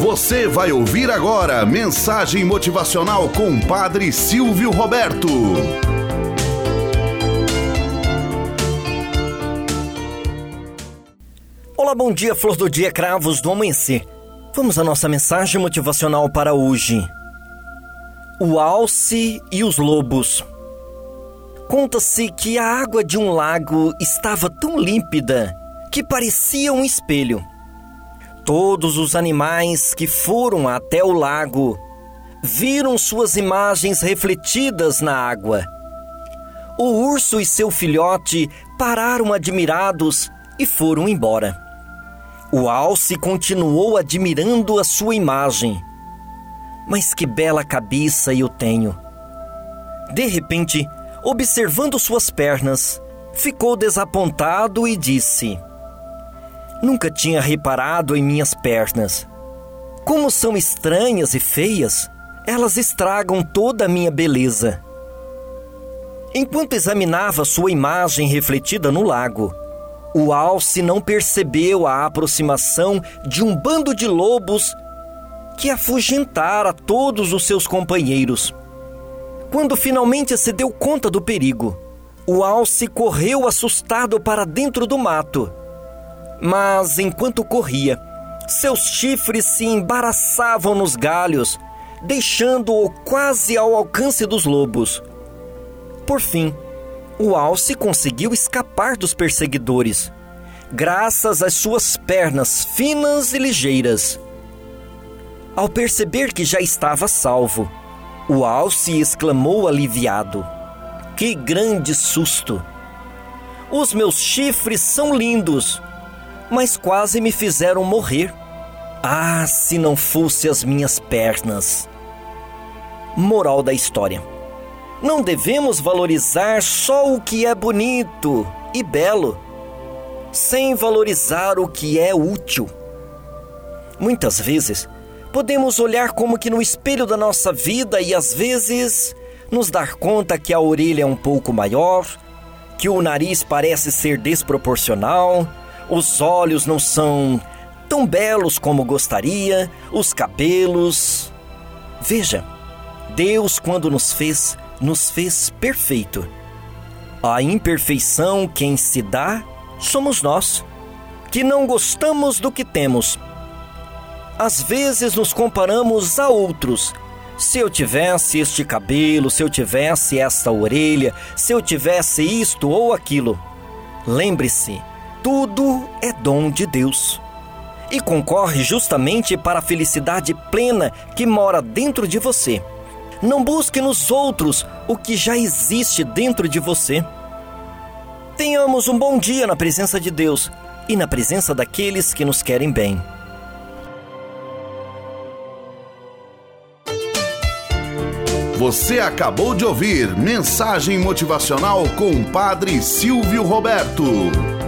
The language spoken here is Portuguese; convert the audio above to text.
Você vai ouvir agora mensagem motivacional com Padre Silvio Roberto. Olá, bom dia, flor do dia, cravos do amanhecer. Vamos à nossa mensagem motivacional para hoje. O alce e os lobos. Conta-se que a água de um lago estava tão límpida que parecia um espelho. Todos os animais que foram até o lago viram suas imagens refletidas na água. O urso e seu filhote pararam admirados e foram embora. O alce continuou admirando a sua imagem. Mas que bela cabeça eu tenho! De repente, observando suas pernas, ficou desapontado e disse: Nunca tinha reparado em minhas pernas. Como são estranhas e feias, elas estragam toda a minha beleza. Enquanto examinava sua imagem refletida no lago, o alce não percebeu a aproximação de um bando de lobos que afugentara todos os seus companheiros. Quando finalmente se deu conta do perigo, o alce correu assustado para dentro do mato mas enquanto corria, seus chifres se embaraçavam nos galhos, deixando-o quase ao alcance dos lobos. Por fim, o alce conseguiu escapar dos perseguidores, graças às suas pernas finas e ligeiras. Ao perceber que já estava salvo, o alce exclamou aliviado: Que grande susto! Os meus chifres são lindos, mas quase me fizeram morrer. Ah, se não fosse as minhas pernas! Moral da história: Não devemos valorizar só o que é bonito e belo, sem valorizar o que é útil. Muitas vezes, podemos olhar como que no espelho da nossa vida e às vezes nos dar conta que a orelha é um pouco maior, que o nariz parece ser desproporcional, os olhos não são tão belos como gostaria, os cabelos. Veja, Deus, quando nos fez, nos fez perfeito. A imperfeição quem se dá somos nós, que não gostamos do que temos. Às vezes nos comparamos a outros. Se eu tivesse este cabelo, se eu tivesse esta orelha, se eu tivesse isto ou aquilo. Lembre-se, tudo é dom de Deus e concorre justamente para a felicidade plena que mora dentro de você. Não busque nos outros o que já existe dentro de você. Tenhamos um bom dia na presença de Deus e na presença daqueles que nos querem bem. Você acabou de ouvir Mensagem Motivacional com o Padre Silvio Roberto.